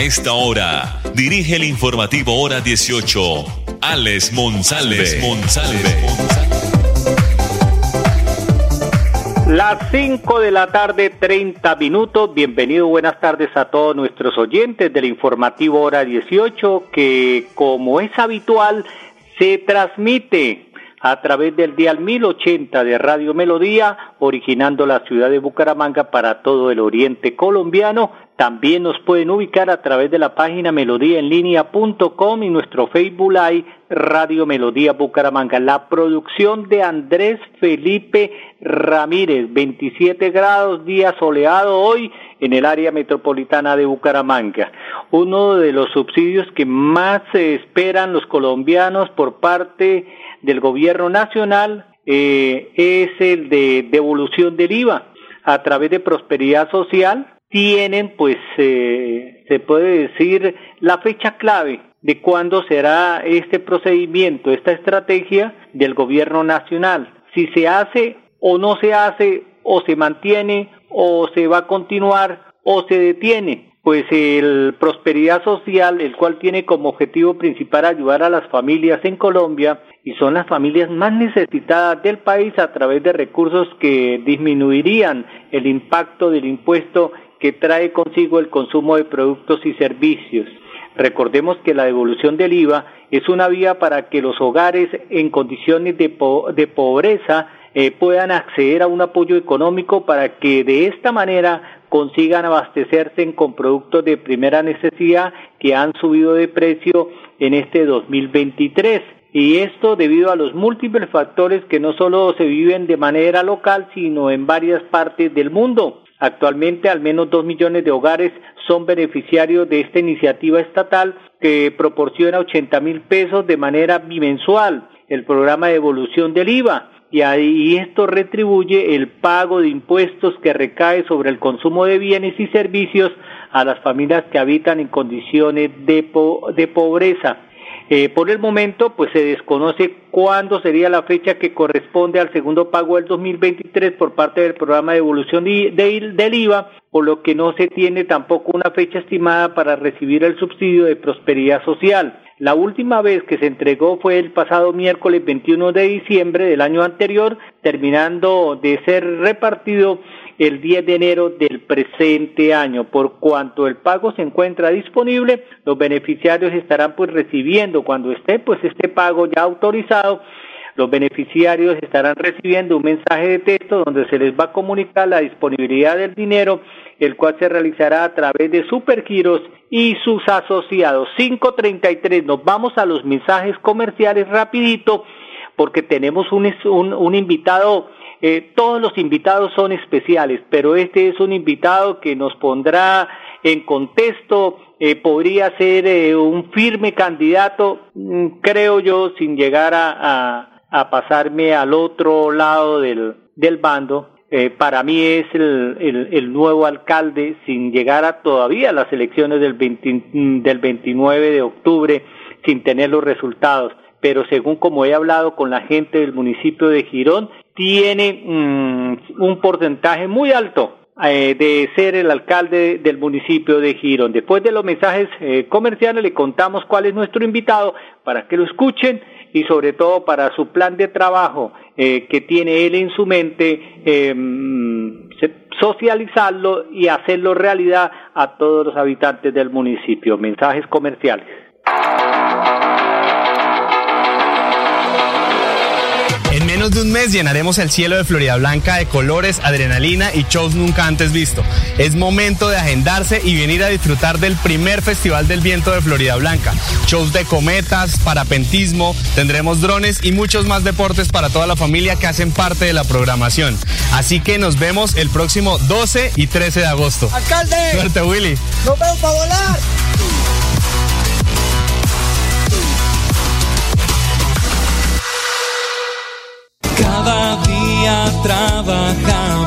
A esta hora, dirige el informativo Hora 18, Alex Monsalve. Las 5 de la tarde, 30 minutos. Bienvenido, buenas tardes a todos nuestros oyentes del informativo Hora 18, que como es habitual, se transmite a través del dial 1080 de Radio Melodía, originando la ciudad de Bucaramanga para todo el oriente colombiano. También nos pueden ubicar a través de la página melodíaenlínea.com y nuestro Facebook Live Radio Melodía Bucaramanga. La producción de Andrés Felipe Ramírez, 27 grados, día soleado hoy en el área metropolitana de Bucaramanga. Uno de los subsidios que más se esperan los colombianos por parte del gobierno nacional eh, es el de devolución del IVA. A través de prosperidad social tienen pues eh, se puede decir la fecha clave de cuándo será este procedimiento, esta estrategia del gobierno nacional, si se hace o no se hace o se mantiene o se va a continuar o se detiene pues el Prosperidad Social, el cual tiene como objetivo principal ayudar a las familias en Colombia y son las familias más necesitadas del país a través de recursos que disminuirían el impacto del impuesto que trae consigo el consumo de productos y servicios. Recordemos que la devolución del IVA es una vía para que los hogares en condiciones de, de pobreza eh, puedan acceder a un apoyo económico para que de esta manera consigan abastecerse con productos de primera necesidad que han subido de precio en este 2023. Y esto debido a los múltiples factores que no solo se viven de manera local, sino en varias partes del mundo. Actualmente al menos dos millones de hogares son beneficiarios de esta iniciativa estatal que proporciona 80 mil pesos de manera bimensual. El programa de evolución del IVA y ahí esto retribuye el pago de impuestos que recae sobre el consumo de bienes y servicios a las familias que habitan en condiciones de, pobreza. Eh, por el momento, pues se desconoce cuándo sería la fecha que corresponde al segundo pago del 2023 por parte del programa de evolución de, del IVA, por lo que no se tiene tampoco una fecha estimada para recibir el subsidio de prosperidad social. La última vez que se entregó fue el pasado miércoles 21 de diciembre del año anterior, terminando de ser repartido el 10 de enero del presente año. Por cuanto el pago se encuentra disponible, los beneficiarios estarán pues recibiendo cuando esté pues este pago ya autorizado los beneficiarios estarán recibiendo un mensaje de texto donde se les va a comunicar la disponibilidad del dinero, el cual se realizará a través de Supergiros y sus asociados. 533, nos vamos a los mensajes comerciales rapidito porque tenemos un, un, invitado, eh, todos los invitados son especiales, pero este es un invitado que nos pondrá en contexto, eh, podría ser eh, un firme candidato, mm, creo yo, sin llegar a, a pasarme al otro lado del, del bando. Eh, para mí es el, el, nuevo alcalde sin llegar a todavía las elecciones del, del 29 de octubre sin tener los resultados. Pero según como he hablado con la gente del municipio de Girón, tiene mm, un porcentaje muy alto eh, de ser el alcalde del municipio de Girón. Después de los mensajes eh, comerciales le contamos cuál es nuestro invitado para que lo escuchen y sobre todo para su plan de trabajo eh, que tiene él en su mente, em, socializarlo y hacerlo realidad a todos los habitantes del municipio. Mensajes comerciales. Menos de un mes llenaremos el cielo de Florida Blanca de colores, adrenalina y shows nunca antes visto. Es momento de agendarse y venir a disfrutar del primer Festival del Viento de Florida Blanca. Shows de cometas, parapentismo, tendremos drones y muchos más deportes para toda la familia que hacen parte de la programación. Así que nos vemos el próximo 12 y 13 de agosto. ¡Alcalde! Suerte, Willy. ¡Nos vemos para volar!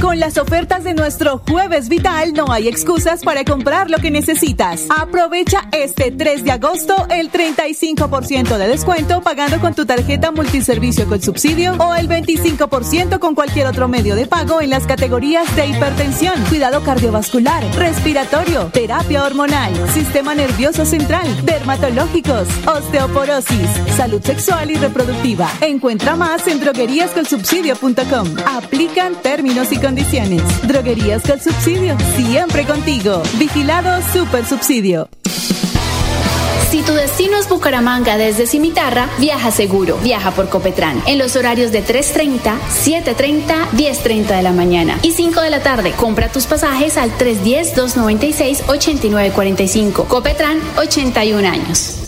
Con las ofertas de nuestro Jueves Vital no hay excusas para comprar lo que necesitas. Aprovecha este 3 de agosto el 35% de descuento pagando con tu tarjeta multiservicio con subsidio o el 25% con cualquier otro medio de pago en las categorías de hipertensión, cuidado cardiovascular, respiratorio, terapia hormonal, sistema nervioso central, dermatológicos, osteoporosis, salud sexual y reproductiva. Encuentra más en drogueríascolsubsidio.com. Aplican términos y condiciones. Droguerías con subsidio, siempre contigo. Vigilado Super Subsidio. Si tu destino es Bucaramanga desde Cimitarra, viaja seguro. Viaja por Copetran en los horarios de 3.30, 7.30, 10.30 de la mañana y 5 de la tarde. Compra tus pasajes al 310-296-8945. Copetran, 81 años.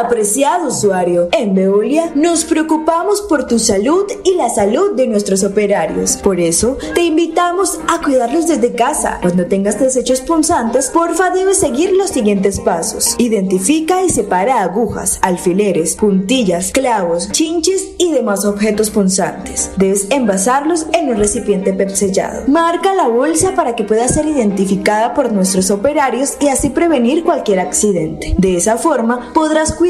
Apreciado usuario, en Veolia nos preocupamos por tu salud y la salud de nuestros operarios. Por eso, te invitamos a cuidarlos desde casa. Cuando tengas desechos punzantes, porfa debes seguir los siguientes pasos. Identifica y separa agujas, alfileres, puntillas, clavos, chinches y demás objetos punzantes. Debes envasarlos en un recipiente PEP sellado. Marca la bolsa para que pueda ser identificada por nuestros operarios y así prevenir cualquier accidente. De esa forma, podrás cuidar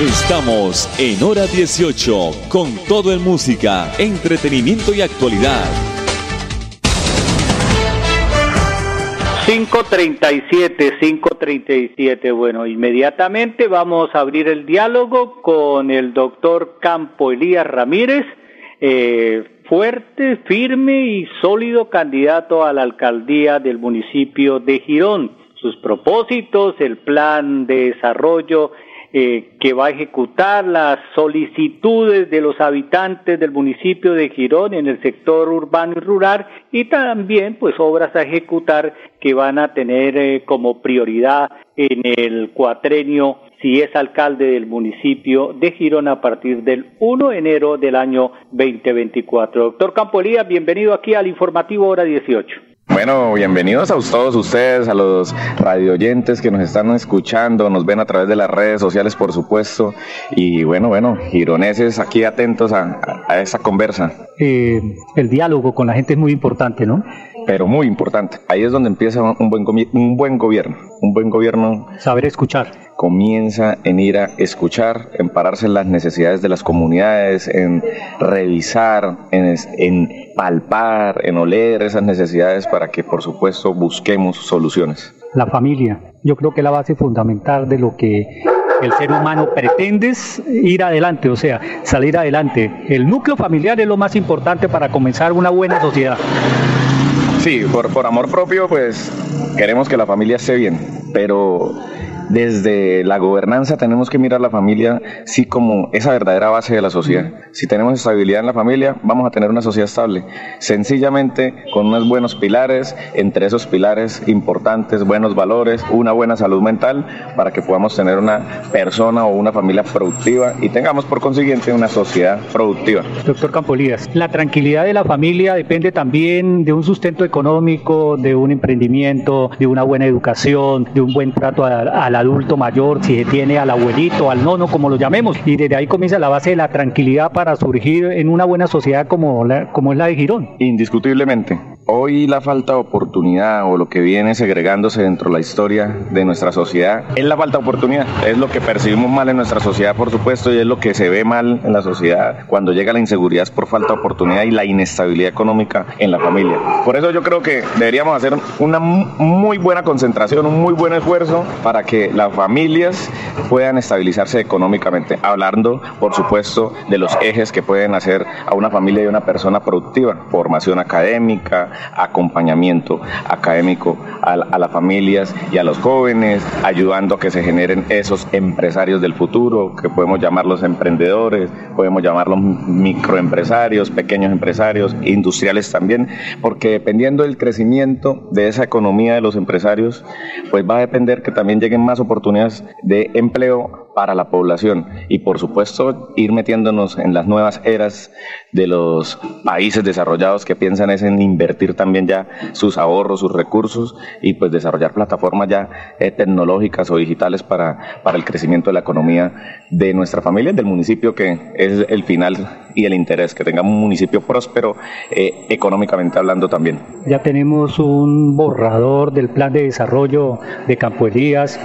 Estamos en hora 18 con todo en música, entretenimiento y actualidad. 537, 537. Bueno, inmediatamente vamos a abrir el diálogo con el doctor Campo Elías Ramírez, eh, fuerte, firme y sólido candidato a la alcaldía del municipio de Girón. Sus propósitos, el plan de desarrollo eh, que va a ejecutar las solicitudes de los habitantes del municipio de Girón en el sector urbano y rural y también pues obras a ejecutar que van a tener eh, como prioridad en el cuatrenio si es alcalde del municipio de Girón a partir del 1 de enero del año 2024. Doctor Campolía, bienvenido aquí al informativo hora 18. Bueno, bienvenidos a todos ustedes, a los radioyentes que nos están escuchando, nos ven a través de las redes sociales, por supuesto. Y bueno, bueno, gironeses aquí atentos a, a esa conversa. Eh, el diálogo con la gente es muy importante, ¿no? Pero muy importante. Ahí es donde empieza un buen, un buen gobierno. Un buen gobierno. Saber escuchar comienza en ir a escuchar, en pararse en las necesidades de las comunidades, en revisar, en, en, palpar, en oler esas necesidades para que por supuesto busquemos soluciones. La familia, yo creo que es la base fundamental de lo que el ser humano pretende ir adelante, o sea, salir adelante. El núcleo familiar es lo más importante para comenzar una buena sociedad. Sí, por, por amor propio, pues queremos que la familia esté bien, pero desde la gobernanza tenemos que mirar la familia sí como esa verdadera base de la sociedad. Si tenemos estabilidad en la familia, vamos a tener una sociedad estable. Sencillamente con unos buenos pilares, entre esos pilares importantes, buenos valores, una buena salud mental para que podamos tener una persona o una familia productiva y tengamos por consiguiente una sociedad productiva. Doctor Campolías, la tranquilidad de la familia depende también de un sustento económico, de un emprendimiento, de una buena educación, de un buen trato a, a la adulto mayor, si se tiene al abuelito, al nono, como lo llamemos. Y desde ahí comienza la base de la tranquilidad para surgir en una buena sociedad como, la, como es la de Girón. Indiscutiblemente. Hoy la falta de oportunidad o lo que viene segregándose dentro de la historia de nuestra sociedad es la falta de oportunidad. Es lo que percibimos mal en nuestra sociedad, por supuesto, y es lo que se ve mal en la sociedad cuando llega la inseguridad por falta de oportunidad y la inestabilidad económica en la familia. Por eso yo creo que deberíamos hacer una muy buena concentración, un muy buen esfuerzo para que las familias puedan estabilizarse económicamente. Hablando, por supuesto, de los ejes que pueden hacer a una familia y a una persona productiva. Formación académica, acompañamiento académico a, las familias y a los jóvenes, ayudando a que se generen esos empresarios del futuro, que podemos llamarlos emprendedores, podemos llamarlos microempresarios, pequeños empresarios, industriales también, porque dependiendo del crecimiento de esa economía de los empresarios, pues va a depender que también lleguen más oportunidades de empleo para la población y por supuesto ir metiéndonos en las nuevas eras de los países desarrollados que piensan es en invertir también ya sus ahorros, sus recursos y pues desarrollar plataformas ya eh, tecnológicas o digitales para, para el crecimiento de la economía de nuestra familia, del municipio que es el final y el interés, que tengamos un municipio próspero eh, económicamente hablando también. Ya tenemos un borrador del plan de desarrollo de Campo Elías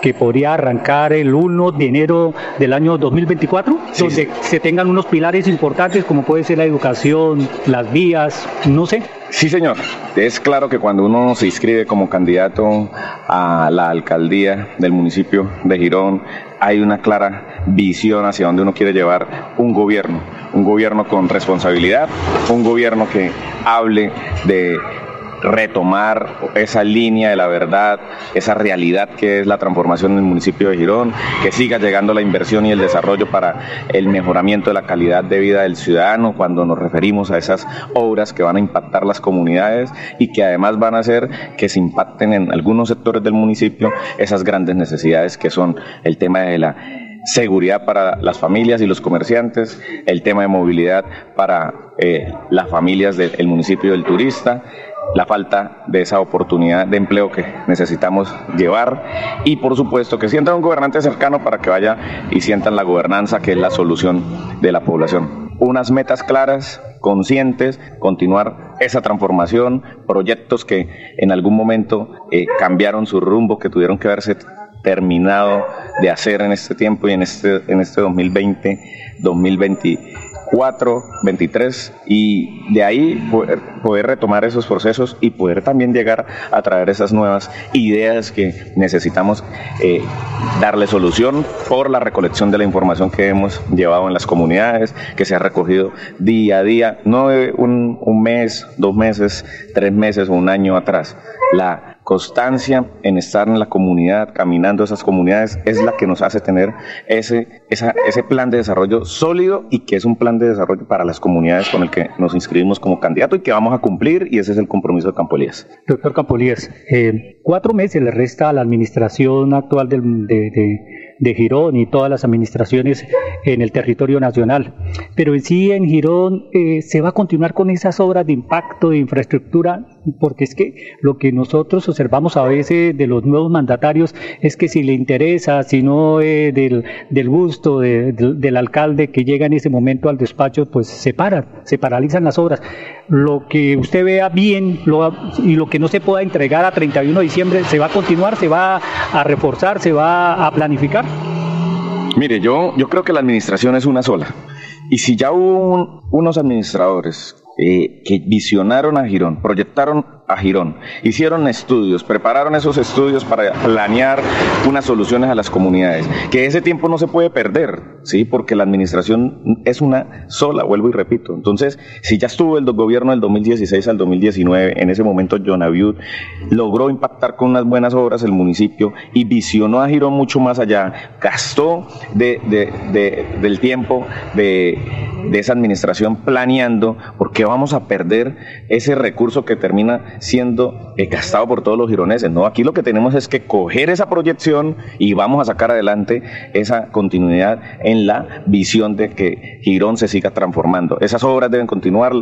que podría arrancar el 1 de enero del año 2024, donde se tengan unos pilares importantes como puede ser la educación, las vías, no sé. Sí, señor. Es claro que cuando uno se inscribe como candidato a la alcaldía del municipio de Girón, hay una clara visión hacia donde uno quiere llevar un gobierno, un gobierno con responsabilidad, un gobierno que hable de retomar esa línea de la verdad, esa realidad que es la transformación en el municipio de Girón, que siga llegando la inversión y el desarrollo para el mejoramiento de la calidad de vida del ciudadano cuando nos referimos a esas obras que van a impactar las comunidades y que además van a hacer que se impacten en algunos sectores del municipio esas grandes necesidades que son el tema de la seguridad para las familias y los comerciantes, el tema de movilidad para eh, las familias del municipio del turista, la falta de esa oportunidad de empleo que necesitamos llevar y por supuesto que sientan un gobernante cercano para que vaya y sientan la gobernanza que es la solución de la población. Unas metas claras, conscientes, continuar esa transformación, proyectos que en algún momento eh, cambiaron su rumbo, que tuvieron que haberse terminado de hacer en este tiempo y en este, en este 2020, 2020 4, 23 y de ahí poder, retomar esos procesos y poder también llegar a traer esas nuevas ideas que necesitamos eh, darle solución por la recolección de la información que hemos llevado en las comunidades, que se ha recogido día a día, no un, un mes, dos meses, tres meses o un año atrás. La constancia en estar en la comunidad, caminando esas comunidades, es la que nos hace tener ese, ese plan de desarrollo sólido y que es un plan de desarrollo para las comunidades con el que nos inscribimos como candidato y que vamos a cumplir y ese es el compromiso de Campo Elías. Doctor Campo Elías, eh, cuatro meses le resta a la administración actual de, de, Girón y todas las administraciones en el territorio nacional. Pero en sí en Girón eh, se va a continuar con esas obras de impacto, de infraestructura, porque es que lo que nosotros observamos a veces de los nuevos mandatarios es que si le interesa, si no es del, gusto del alcalde que llega en ese momento al despacho, pues se paran, se paralizan las obras. Lo que usted vea bien y lo que no se pueda entregar a 31 de diciembre, ¿se va a continuar, se va a reforzar, se va a planificar? Mire, yo, yo creo que la administración es una sola. Y si ya hubo unos administradores eh, que visionaron a Girón, proyectaron a Girón, hicieron estudios, prepararon esos estudios para planear unas soluciones a las comunidades, que ese tiempo no se puede perder, ¿sí? porque la administración es una sola, vuelvo y repito. Entonces, si ya estuvo el gobierno del 2016 al 2019, en ese momento John logró impactar con unas buenas obras el municipio y visionó a Girón mucho más allá, gastó de, del tiempo de, de esa administración planeando, porque vamos a perder ese recurso que termina siendo eh, gastado por todos los gironeses. No, aquí lo que tenemos es que coger esa proyección y vamos a sacar adelante esa continuidad en la visión de que Girón se siga transformando. Esas obras deben continuar,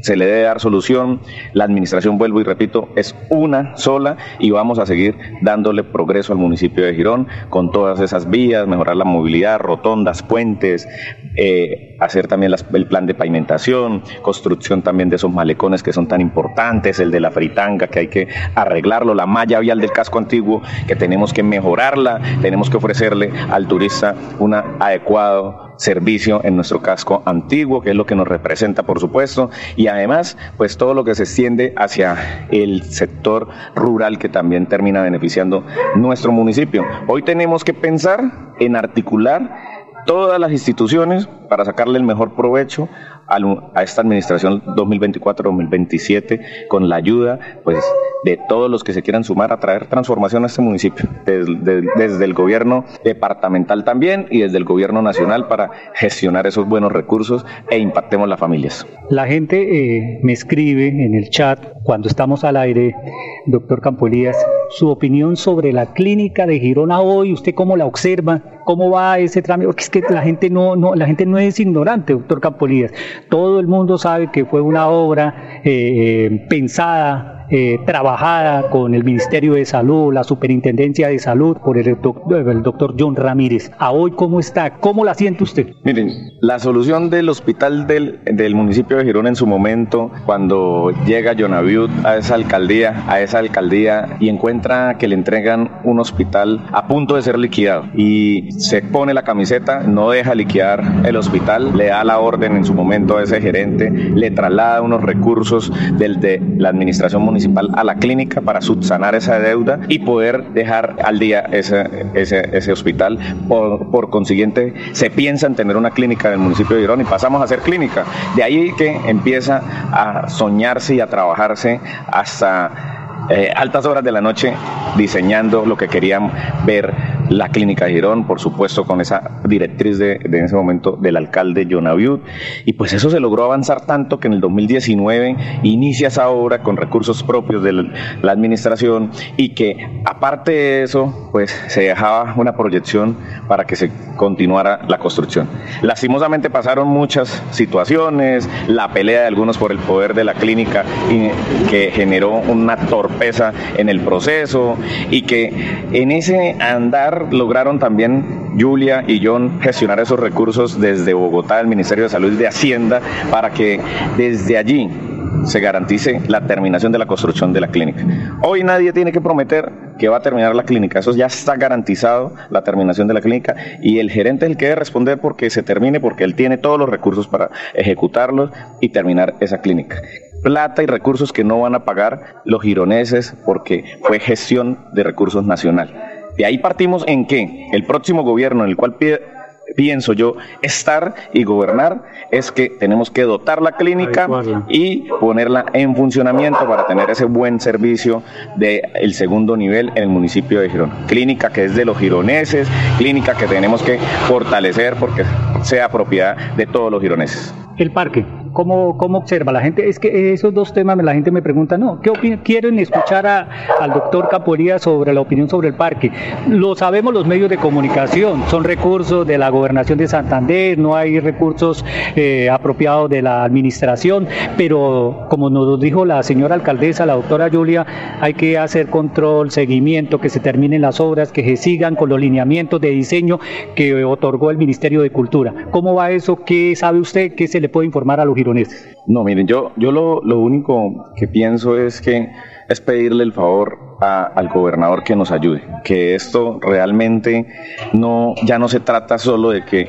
se le debe dar solución. La administración, vuelvo y repito, es una sola y vamos a seguir dándole progreso al municipio de Girón con todas esas vías, mejorar la movilidad, rotondas, puentes, eh, hacer también el plan de pavimentación, construcción también de esos malecones que son tan importantes, el de la fritanga que hay que arreglarlo, la malla vial del casco antiguo que tenemos que mejorarla, tenemos que ofrecerle al turista un adecuado servicio en nuestro casco antiguo, que es lo que nos representa, por supuesto, y además, pues todo lo que se extiende hacia el sector rural que también termina beneficiando nuestro municipio. Hoy tenemos que pensar en articular todas las instituciones para sacarle el mejor provecho a esta administración 2024-2027 con la ayuda pues de todos los que se quieran sumar a traer transformación a este municipio, desde, el gobierno departamental también y desde el gobierno nacional para gestionar esos buenos recursos e impactemos las familias. La gente eh, me escribe en el chat cuando estamos al aire, doctor Campolías, su opinión sobre la clínica de Girona hoy, usted cómo la observa, cómo va ese trámite, porque es que la gente no, no, la gente no es ignorante, doctor Campolías. Todo el mundo sabe que fue una obra eh, eh, pensada eh, trabajada con el Ministerio de Salud, la Superintendencia de Salud, por el, doctor John Ramírez. ¿A hoy cómo está? ¿Cómo la siente usted? Miren, la solución del hospital del, del municipio de Girón en su momento, cuando llega John Abiud a esa alcaldía, a esa alcaldía y encuentra que le entregan un hospital a punto de ser liquidado y se pone la camiseta, no deja liquidar el hospital, le da la orden en su momento a ese gerente, le traslada unos recursos del de la administración municipal a la clínica para subsanar esa deuda y poder dejar al día ese, ese, ese hospital. Por, por, consiguiente, se piensa en tener una clínica en el municipio de Girón y pasamos a ser clínica. De ahí que empieza a soñarse y a trabajarse hasta eh, altas horas de la noche diseñando lo que querían ver la Clínica Girón, por supuesto con esa directriz de, en ese momento del alcalde John. Y pues eso se logró avanzar tanto que en el 2019 inicia esa obra con recursos propios de la administración y que aparte de eso, pues se dejaba una proyección para que se continuara la construcción. Lastimosamente pasaron muchas situaciones, la pelea de algunos por el poder de la clínica que generó una torpeza en el proceso y que en ese andar lograron también Julia y John gestionar esos recursos desde Bogotá, el Ministerio de Salud y de Hacienda, para que desde allí se garantice la terminación de la construcción de la clínica. Hoy nadie tiene que prometer que va a terminar la clínica, eso ya está garantizado, la terminación de la clínica, y el gerente es el que debe responder porque se termine, porque él tiene todos los recursos para ejecutarlos y terminar esa clínica plata y recursos que no van a pagar los gironeses porque fue gestión de recursos nacional. De ahí partimos en que el próximo gobierno en el cual pienso yo estar y gobernar es que tenemos que dotar la clínica y ponerla en funcionamiento para tener ese buen servicio del el segundo nivel en el municipio de Girón. Clínica que es de los gironeses, clínica que tenemos que fortalecer porque sea propiedad de todos los gironeses. El parque, ¿Cómo, ¿Cómo observa la gente? Es que esos dos temas la gente me pregunta, no, ¿qué quieren escuchar al doctor Caporía sobre la opinión sobre el parque? Lo sabemos los medios de comunicación, son recursos de la gobernación de Santander, no hay recursos eh, apropiados de la administración, pero como nos dijo la señora alcaldesa, la doctora Julia, hay que hacer control, seguimiento, que se terminen las obras, que se sigan con los lineamientos de diseño que otorgó el Ministerio de Cultura. ¿Cómo va eso? ¿Qué sabe usted? ¿Qué se le puede informar a los no, miren, yo, yo lo, lo único que pienso es que es pedirle el favor al gobernador que nos ayude, que esto realmente no, ya no se trata solo de que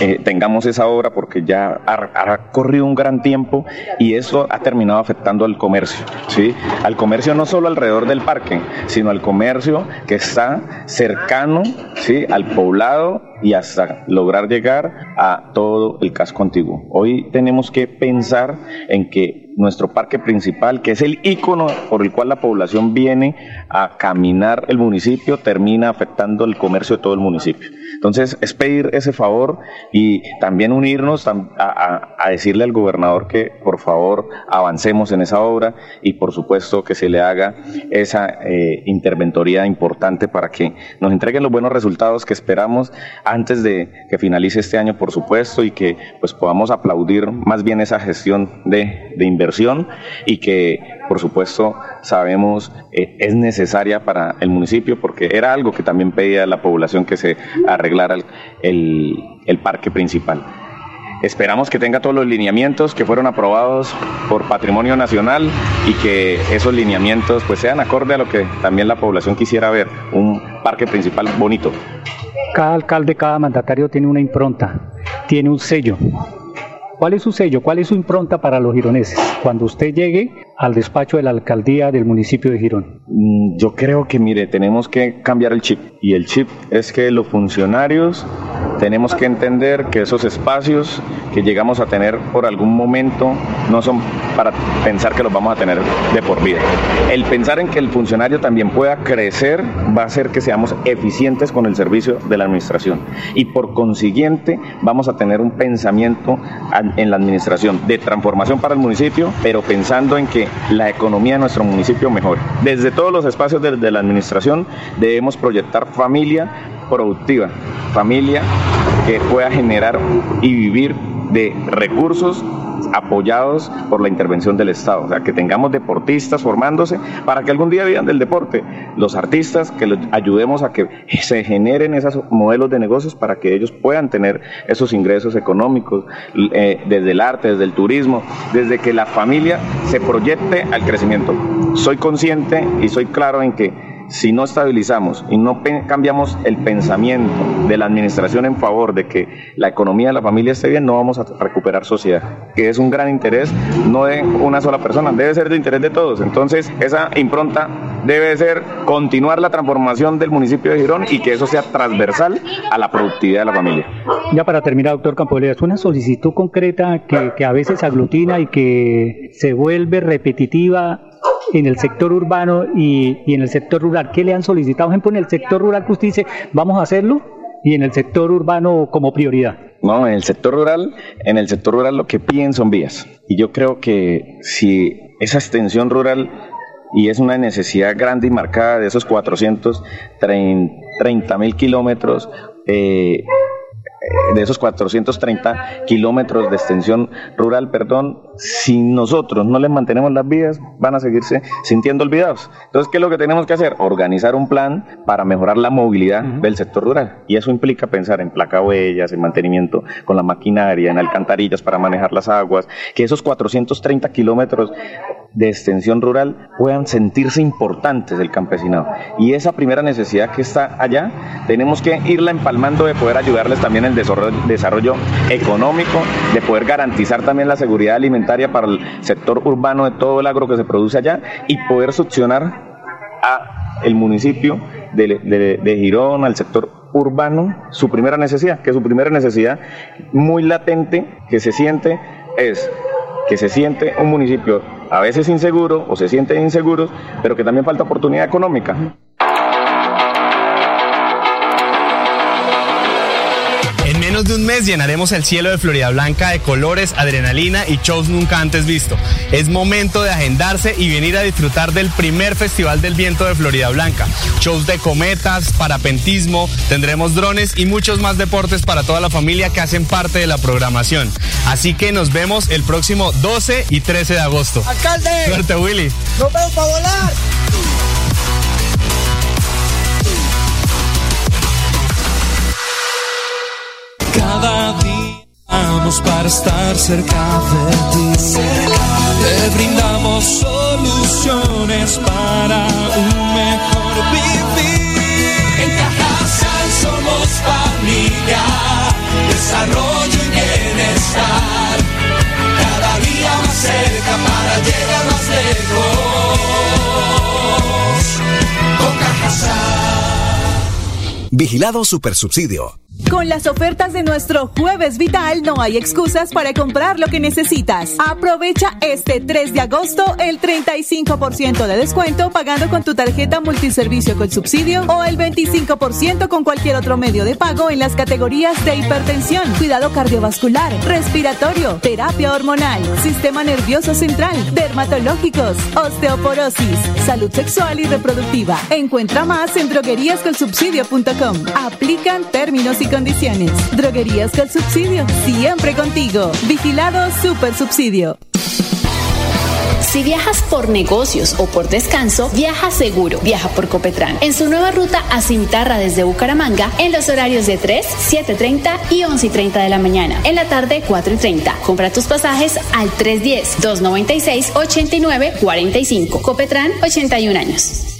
eh, tengamos esa obra porque ya ha, corrido un gran tiempo y eso ha terminado afectando al comercio, ¿sí? Al comercio no solo alrededor del parque, sino al comercio que está cercano, ¿sí? Al poblado y hasta lograr llegar a todo el casco antiguo. Hoy tenemos que pensar en que nuestro parque principal, que es el ícono por el cual la población viene a caminar el municipio, termina afectando el comercio de todo el municipio. Entonces, es pedir ese favor y también unirnos a, decirle al gobernador que por favor avancemos en esa obra y por supuesto que se le haga esa eh, interventoría importante para que nos entreguen los buenos resultados que esperamos antes de que finalice este año, por supuesto, y que pues podamos aplaudir más bien esa gestión de, inversión y que por supuesto sabemos eh, es necesaria para el municipio porque era algo que también pedía la población que se arreglara el, el parque principal. Esperamos que tenga todos los lineamientos que fueron aprobados por Patrimonio Nacional y que esos lineamientos pues sean acorde a lo que también la población quisiera ver, un parque principal bonito. Cada alcalde, cada mandatario tiene una impronta, tiene un sello. ¿Cuál es su sello? ¿Cuál es su impronta para los gironeses? Cuando usted llegue al despacho de la alcaldía del municipio de Girón. Mm, yo creo que, mire, tenemos que cambiar el chip. Y el chip es que los funcionarios tenemos que entender que esos espacios que llegamos a tener por algún momento no son para pensar que los vamos a tener de por vida. El pensar en que el funcionario también pueda crecer va a hacer que seamos eficientes con el servicio de la administración y por consiguiente vamos a tener un pensamiento en la administración de transformación para el municipio, pero pensando en que la economía de nuestro municipio mejore. Desde todos los espacios de, de la administración debemos proyectar familia productiva, familia que pueda generar y vivir de recursos apoyados por la intervención del Estado, o sea, que tengamos deportistas formándose para que algún día vivan del deporte, los artistas que los ayudemos a que se generen esos modelos de negocios para que ellos puedan tener esos ingresos económicos eh, desde el arte, desde el turismo, desde que la familia se proyecte al crecimiento. Soy consciente y soy claro en que si no estabilizamos y no cambiamos el pensamiento de la administración en favor de que la economía de la familia esté bien, no vamos a recuperar sociedad, que es un gran interés no de una sola persona, debe ser de interés de todos. Entonces, esa impronta debe ser continuar la transformación del municipio de Girón y que eso sea transversal a la productividad de la familia. Ya para terminar, doctor Campolea, es una solicitud concreta que, que a veces aglutina y que se vuelve repetitiva en el sector urbano y, en el sector rural? ¿Qué le han solicitado? Por ejemplo, en el sector rural que usted dice, vamos a hacerlo, y en el sector urbano como prioridad. No, en el sector rural, en el sector rural lo que piden son vías. Y yo creo que si esa extensión rural y es una necesidad grande y marcada de esos 430 mil kilómetros, eh, eh, de esos 430 kilómetros de extensión rural, perdón, si nosotros no les mantenemos las vías, van a seguirse sintiendo olvidados. Entonces, ¿qué es lo que tenemos que hacer? Organizar un plan para mejorar la movilidad del sector rural. Y eso implica pensar en placa huellas, en mantenimiento con la maquinaria, en alcantarillas para manejar las aguas, que esos 430 kilómetros de extensión rural puedan sentirse importantes del campesinado. Y esa primera necesidad que está allá, tenemos que irla empalmando de poder ayudarles también en el desarrollo, económico, de poder garantizar también la seguridad alimentaria para el sector urbano de todo el agro que se produce allá y poder succionar a el municipio de, de Girón, al sector urbano, su primera necesidad, que su primera necesidad muy latente que se siente es que se siente un municipio a veces inseguro o se sienten inseguros, pero que también falta oportunidad económica. Menos de un mes llenaremos el cielo de Florida Blanca de colores, adrenalina y shows nunca antes visto. Es momento de agendarse y venir a disfrutar del primer Festival del Viento de Florida Blanca. Shows de cometas, parapentismo, tendremos drones y muchos más deportes para toda la familia que hacen parte de la programación. Así que nos vemos el próximo 12 y 13 de agosto. ¡Alcalde! Suerte, Willy. ¡Nos vemos para volar! Cada día vamos para estar cerca de ti. Te brindamos soluciones para un mejor vivir. En Cajasal somos familia, desarrollo y bienestar. Cada día más cerca para llegar más lejos. Con Cajasal. Vigilado Supersubsidio. Con las ofertas de nuestro Jueves Vital no hay excusas para comprar lo que necesitas. Aprovecha este 3 de agosto el 35% de descuento pagando con tu tarjeta multiservicio con subsidio o el 25% con cualquier otro medio de pago en las categorías de hipertensión, cuidado cardiovascular, respiratorio, terapia hormonal, sistema nervioso central, dermatológicos, osteoporosis, salud sexual y reproductiva. Encuentra más en drogueríascolsubsidio.com. Aplican términos y condiciones. Droguerías con subsidio, siempre contigo. Vigilado Super Subsidio. Si viajas por negocios o por descanso, viaja seguro. Viaja por Copetran. En su nueva ruta a Cintarra desde Bucaramanga, en los horarios de 3, 7.30 y 11.30 de la mañana. En la tarde, 4.30. Compra tus pasajes al 310-296-8945. Copetran, 81 años.